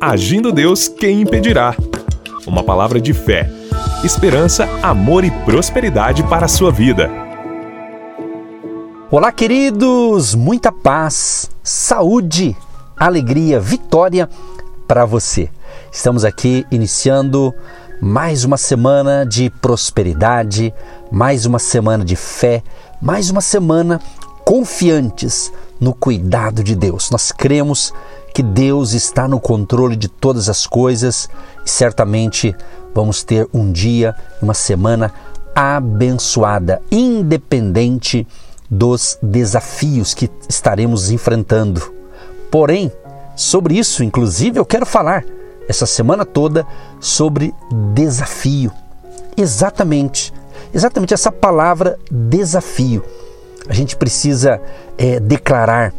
Agindo Deus, quem impedirá? Uma palavra de fé, esperança, amor e prosperidade para a sua vida. Olá, queridos! Muita paz, saúde, alegria, vitória para você. Estamos aqui iniciando mais uma semana de prosperidade, mais uma semana de fé, mais uma semana confiantes no cuidado de Deus. Nós cremos que Deus está no controle de todas as coisas e certamente vamos ter um dia, uma semana abençoada, independente dos desafios que estaremos enfrentando. Porém, sobre isso, inclusive, eu quero falar essa semana toda sobre desafio. Exatamente, exatamente essa palavra desafio. A gente precisa é, declarar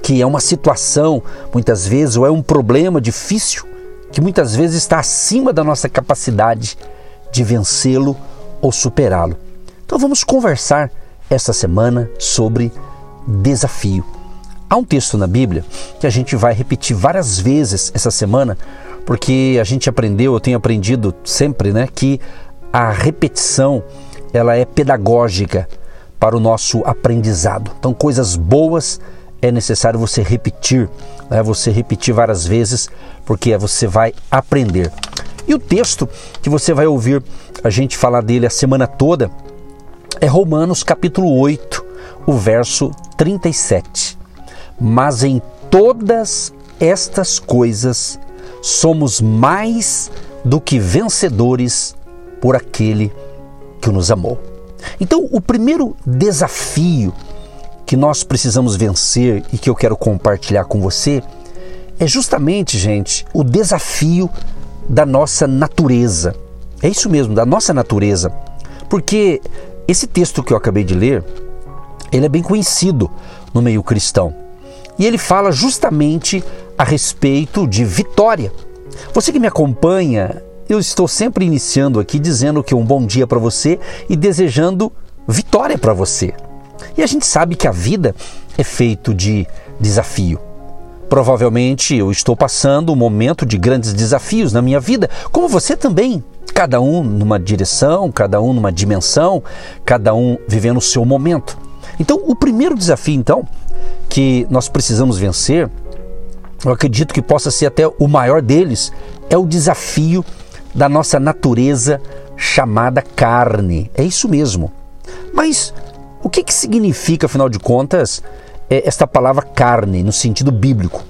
que é uma situação, muitas vezes, ou é um problema difícil, que muitas vezes está acima da nossa capacidade de vencê-lo ou superá-lo. Então vamos conversar esta semana sobre desafio. Há um texto na Bíblia que a gente vai repetir várias vezes essa semana, porque a gente aprendeu, eu tenho aprendido sempre, né, que a repetição ela é pedagógica para o nosso aprendizado. Então, coisas boas é necessário você repetir, né? você repetir várias vezes, porque você vai aprender. E o texto que você vai ouvir a gente falar dele a semana toda é Romanos capítulo 8, o verso 37. Mas em todas estas coisas somos mais do que vencedores por aquele que nos amou. Então, o primeiro desafio que nós precisamos vencer e que eu quero compartilhar com você é justamente, gente, o desafio da nossa natureza. É isso mesmo, da nossa natureza. Porque esse texto que eu acabei de ler, ele é bem conhecido no meio cristão. E ele fala justamente a respeito de vitória. Você que me acompanha, eu estou sempre iniciando aqui dizendo que um bom dia para você e desejando vitória para você. E a gente sabe que a vida é feito de desafio. Provavelmente eu estou passando um momento de grandes desafios na minha vida, como você também. Cada um numa direção, cada um numa dimensão, cada um vivendo o seu momento. Então, o primeiro desafio, então, que nós precisamos vencer, eu acredito que possa ser até o maior deles, é o desafio da nossa natureza chamada carne. É isso mesmo. Mas o que, que significa, afinal de contas, é, esta palavra carne no sentido bíblico?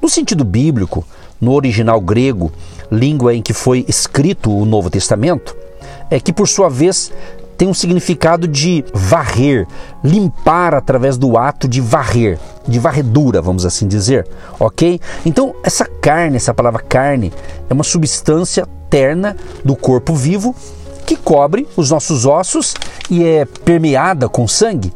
No sentido bíblico, no original grego, língua em que foi escrito o Novo Testamento, é que por sua vez tem um significado de varrer, limpar através do ato de varrer, de varredura, vamos assim dizer, ok? Então, essa carne, essa palavra carne, é uma substância terna do corpo vivo que cobre os nossos ossos e é permeada com sangue,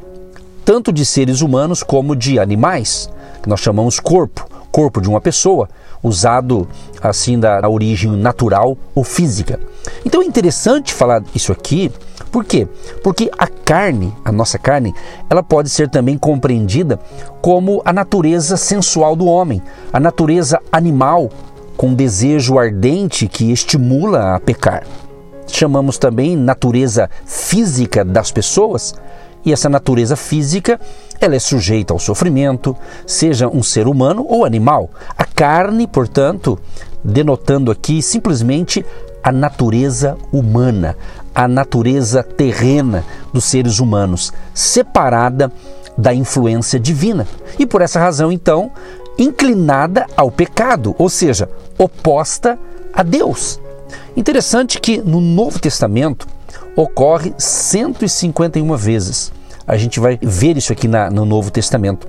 tanto de seres humanos como de animais, que nós chamamos corpo, corpo de uma pessoa, usado assim da origem natural ou física. Então é interessante falar isso aqui, por quê? Porque a carne, a nossa carne, ela pode ser também compreendida como a natureza sensual do homem, a natureza animal com desejo ardente que estimula a pecar chamamos também natureza física das pessoas, e essa natureza física ela é sujeita ao sofrimento, seja um ser humano ou animal. A carne, portanto, denotando aqui simplesmente a natureza humana, a natureza terrena dos seres humanos, separada da influência divina. E por essa razão, então, inclinada ao pecado, ou seja, oposta a Deus. Interessante que no Novo Testamento ocorre 151 vezes. A gente vai ver isso aqui na, no Novo Testamento.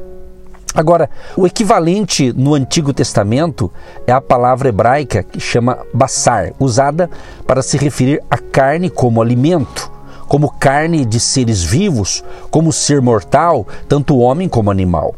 Agora, o equivalente no Antigo Testamento é a palavra hebraica que chama basar, usada para se referir à carne como alimento, como carne de seres vivos, como ser mortal, tanto homem como animal,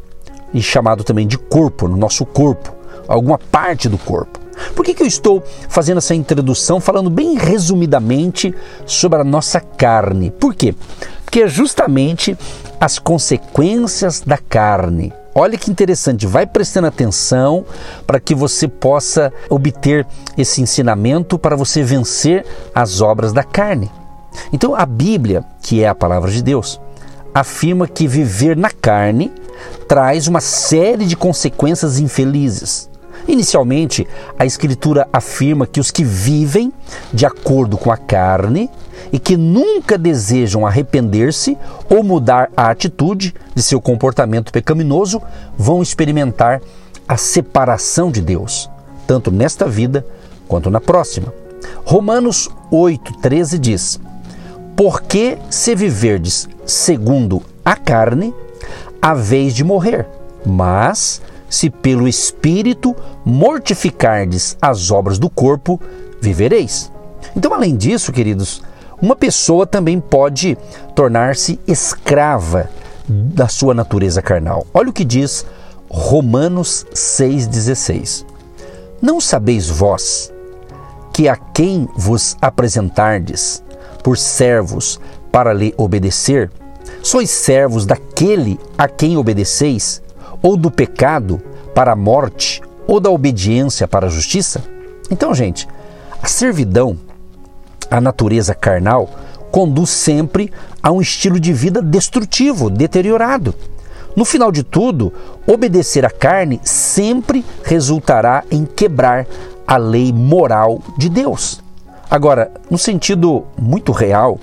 e chamado também de corpo, no nosso corpo, alguma parte do corpo. Por que, que eu estou fazendo essa introdução falando bem resumidamente sobre a nossa carne? Por quê? Porque é justamente as consequências da carne, Olha que interessante, vai prestando atenção para que você possa obter esse ensinamento para você vencer as obras da carne. Então, a Bíblia, que é a palavra de Deus, afirma que viver na carne traz uma série de consequências infelizes. Inicialmente, a Escritura afirma que os que vivem de acordo com a carne e que nunca desejam arrepender-se ou mudar a atitude de seu comportamento pecaminoso vão experimentar a separação de Deus, tanto nesta vida quanto na próxima. Romanos 8,13 diz: Porque se viverdes segundo a carne, a vez de morrer, mas se pelo Espírito mortificardes as obras do corpo, vivereis. Então, além disso, queridos, uma pessoa também pode tornar-se escrava da sua natureza carnal. Olha o que diz Romanos 6,16. Não sabeis vós que a quem vos apresentardes por servos para lhe obedecer, sois servos daquele a quem obedeceis, ou do pecado para a morte, ou da obediência para a justiça? Então, gente, a servidão à natureza carnal conduz sempre a um estilo de vida destrutivo, deteriorado. No final de tudo, obedecer à carne sempre resultará em quebrar a lei moral de Deus. Agora, no sentido muito real,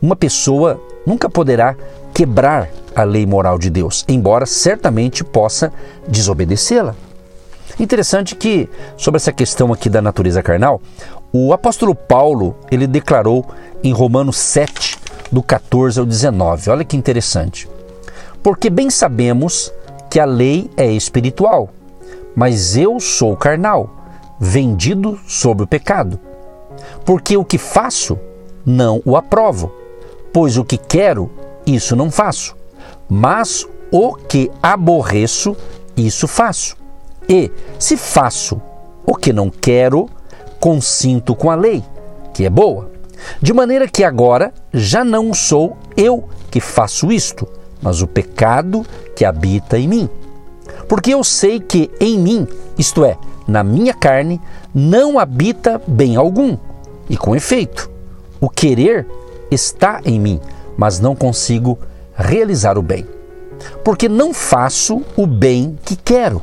uma pessoa nunca poderá quebrar a lei moral de Deus, embora certamente possa desobedecê-la. Interessante que, sobre essa questão aqui da natureza carnal, o apóstolo Paulo, ele declarou em Romanos 7, do 14 ao 19. Olha que interessante. Porque bem sabemos que a lei é espiritual, mas eu sou carnal, vendido sobre o pecado. Porque o que faço, não o aprovo, pois o que quero, isso não faço, mas o que aborreço, isso faço. E se faço o que não quero, consinto com a lei, que é boa. De maneira que agora já não sou eu que faço isto, mas o pecado que habita em mim. Porque eu sei que em mim, isto é, na minha carne, não habita bem algum. E com efeito, o querer está em mim, mas não consigo realizar o bem. Porque não faço o bem que quero,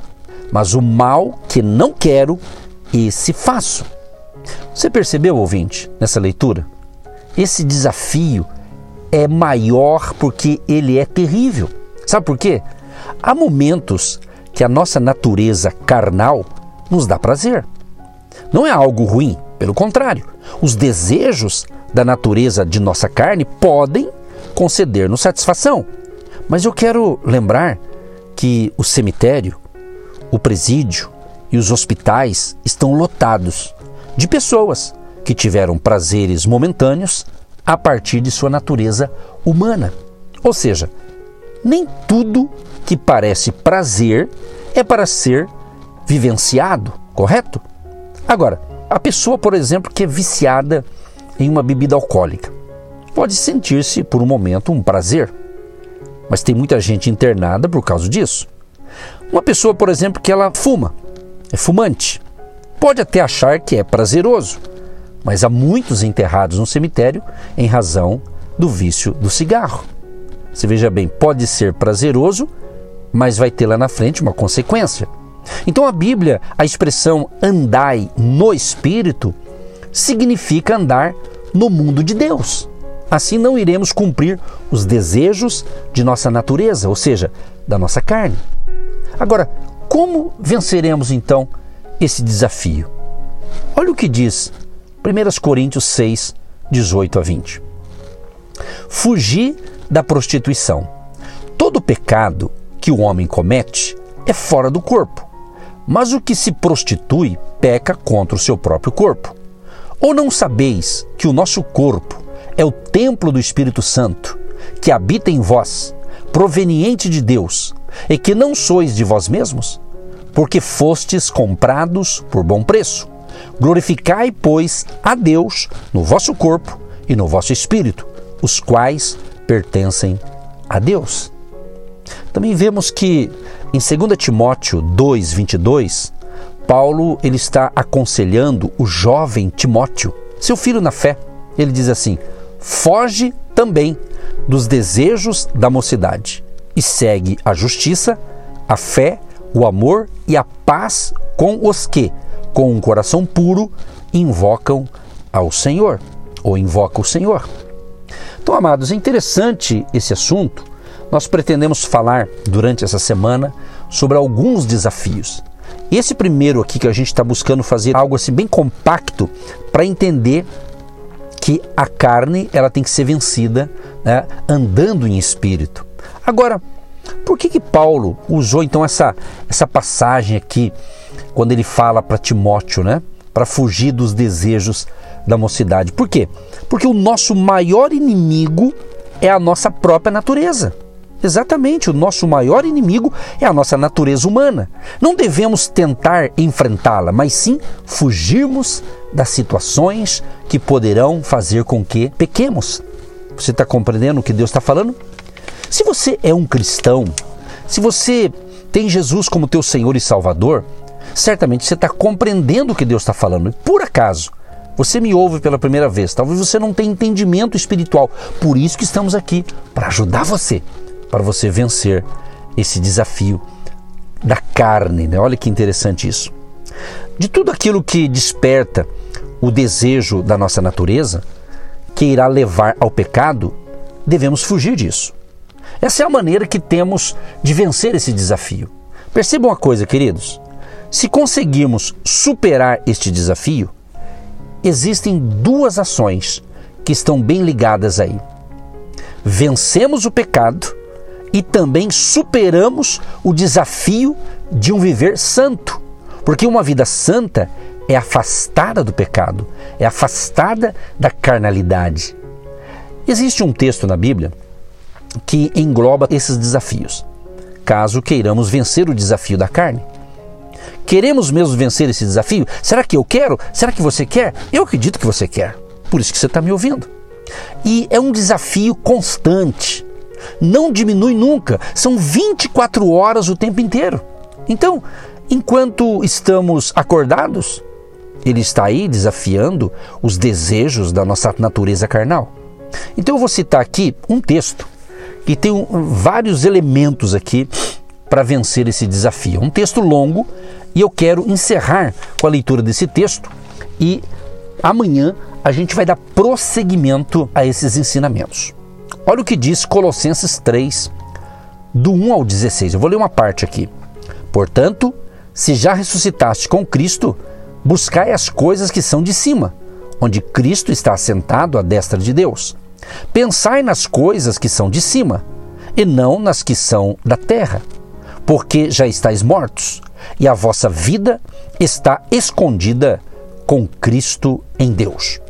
mas o mal que não quero, esse faço. Você percebeu, ouvinte, nessa leitura? Esse desafio é maior porque ele é terrível. Sabe por quê? Há momentos que a nossa natureza carnal nos dá prazer. Não é algo ruim, pelo contrário. Os desejos da natureza de nossa carne podem conceder-nos satisfação. Mas eu quero lembrar que o cemitério, o presídio e os hospitais estão lotados de pessoas que tiveram prazeres momentâneos a partir de sua natureza humana. Ou seja, nem tudo que parece prazer é para ser vivenciado, correto? Agora, a pessoa, por exemplo, que é viciada em uma bebida alcoólica, pode sentir-se por um momento um prazer, mas tem muita gente internada por causa disso. Uma pessoa, por exemplo, que ela fuma, é fumante, Pode até achar que é prazeroso, mas há muitos enterrados no cemitério em razão do vício do cigarro. Você veja bem, pode ser prazeroso, mas vai ter lá na frente uma consequência. Então a Bíblia, a expressão andai no espírito, significa andar no mundo de Deus. Assim não iremos cumprir os desejos de nossa natureza, ou seja, da nossa carne. Agora, como venceremos então esse desafio. Olha o que diz 1 Coríntios 6, 18 a 20. Fugir da prostituição. Todo pecado que o homem comete é fora do corpo, mas o que se prostitui peca contra o seu próprio corpo. Ou não sabeis que o nosso corpo é o templo do Espírito Santo, que habita em vós, proveniente de Deus, e que não sois de vós mesmos? porque fostes comprados por bom preço. Glorificai, pois, a Deus no vosso corpo e no vosso espírito, os quais pertencem a Deus. Também vemos que em 2 Timóteo 2, 22, Paulo ele está aconselhando o jovem Timóteo, seu filho na fé. Ele diz assim: foge também dos desejos da mocidade e segue a justiça, a fé, o amor e a paz com os que, com um coração puro, invocam ao Senhor ou invoca o Senhor. Então, amados, é interessante esse assunto. Nós pretendemos falar durante essa semana sobre alguns desafios. Esse primeiro aqui que a gente está buscando fazer algo assim bem compacto para entender que a carne ela tem que ser vencida né, andando em espírito. Agora, por que que Paulo usou então essa, essa passagem aqui quando ele fala para Timóteo, né, para fugir dos desejos da mocidade? Por quê? Porque o nosso maior inimigo é a nossa própria natureza. Exatamente, o nosso maior inimigo é a nossa natureza humana. Não devemos tentar enfrentá-la, mas sim fugirmos das situações que poderão fazer com que pequemos. Você está compreendendo o que Deus está falando? Se você é um cristão, se você tem Jesus como teu Senhor e Salvador, certamente você está compreendendo o que Deus está falando. Por acaso, você me ouve pela primeira vez, talvez você não tenha entendimento espiritual. Por isso que estamos aqui, para ajudar você para você vencer esse desafio da carne. Né? Olha que interessante isso. De tudo aquilo que desperta o desejo da nossa natureza, que irá levar ao pecado, devemos fugir disso. Essa é a maneira que temos de vencer esse desafio. Percebam uma coisa, queridos: se conseguirmos superar este desafio, existem duas ações que estão bem ligadas aí. Vencemos o pecado e também superamos o desafio de um viver santo. Porque uma vida santa é afastada do pecado, é afastada da carnalidade. Existe um texto na Bíblia que engloba esses desafios, caso queiramos vencer o desafio da carne. Queremos mesmo vencer esse desafio? Será que eu quero? Será que você quer? Eu acredito que você quer. Por isso que você está me ouvindo. E é um desafio constante não diminui nunca. São 24 horas o tempo inteiro. Então, enquanto estamos acordados, ele está aí desafiando os desejos da nossa natureza carnal. Então eu vou citar aqui um texto que tem vários elementos aqui para vencer esse desafio. Um texto longo e eu quero encerrar com a leitura desse texto e amanhã a gente vai dar prosseguimento a esses ensinamentos. Olha o que diz Colossenses 3, do 1 ao 16. Eu vou ler uma parte aqui. Portanto, se já ressuscitaste com Cristo, buscai as coisas que são de cima, onde Cristo está assentado à destra de Deus. Pensai nas coisas que são de cima, e não nas que são da terra, porque já estáis mortos, e a vossa vida está escondida com Cristo em Deus.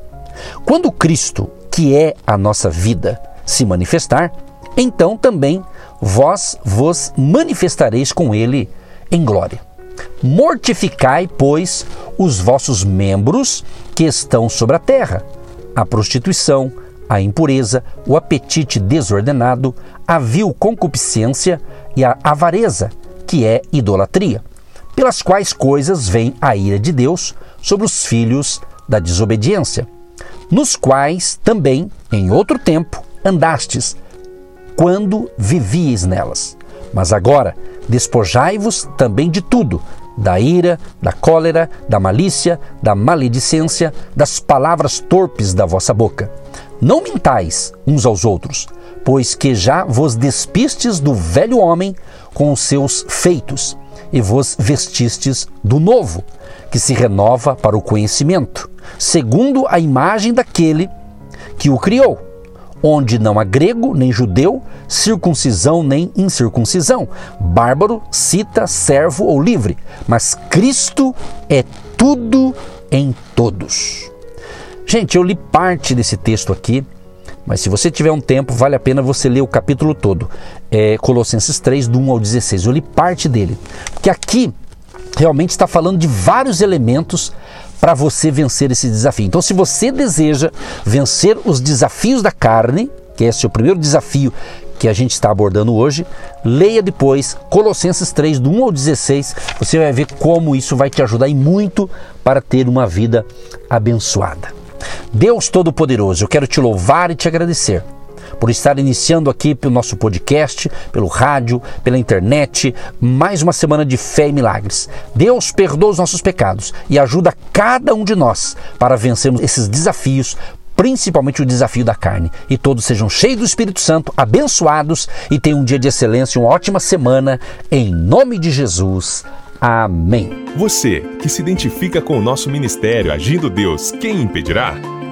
Quando Cristo, que é a nossa vida, se manifestar, então também vós vos manifestareis com ele em glória. Mortificai, pois, os vossos membros que estão sobre a terra: a prostituição, a impureza, o apetite desordenado, a vil concupiscência e a avareza, que é idolatria, pelas quais coisas vem a ira de Deus sobre os filhos da desobediência, nos quais também, em outro tempo, andastes quando vivieis nelas. Mas agora, despojai-vos também de tudo: da ira, da cólera, da malícia, da maledicência, das palavras torpes da vossa boca. Não mintais uns aos outros, pois que já vos despistes do velho homem com os seus feitos, e vos vestistes do novo, que se renova para o conhecimento, segundo a imagem daquele que o criou onde não há grego nem judeu, circuncisão nem incircuncisão, bárbaro, cita, servo ou livre, mas Cristo é tudo em todos. Gente, eu li parte desse texto aqui, mas se você tiver um tempo, vale a pena você ler o capítulo todo. É Colossenses 3, do 1 ao 16. Eu li parte dele. Porque aqui realmente está falando de vários elementos para você vencer esse desafio. Então, se você deseja vencer os desafios da carne, que esse é o primeiro desafio que a gente está abordando hoje, leia depois Colossenses 3, do 1 ao 16, você vai ver como isso vai te ajudar e muito para ter uma vida abençoada. Deus Todo-Poderoso, eu quero te louvar e te agradecer por estar iniciando aqui pelo nosso podcast, pelo rádio, pela internet, mais uma semana de fé e milagres. Deus perdoa os nossos pecados e ajuda cada um de nós para vencermos esses desafios principalmente o desafio da carne. E todos sejam cheios do Espírito Santo, abençoados e tenham um dia de excelência, uma ótima semana, em nome de Jesus. Amém. Você que se identifica com o nosso ministério Agindo Deus, quem impedirá?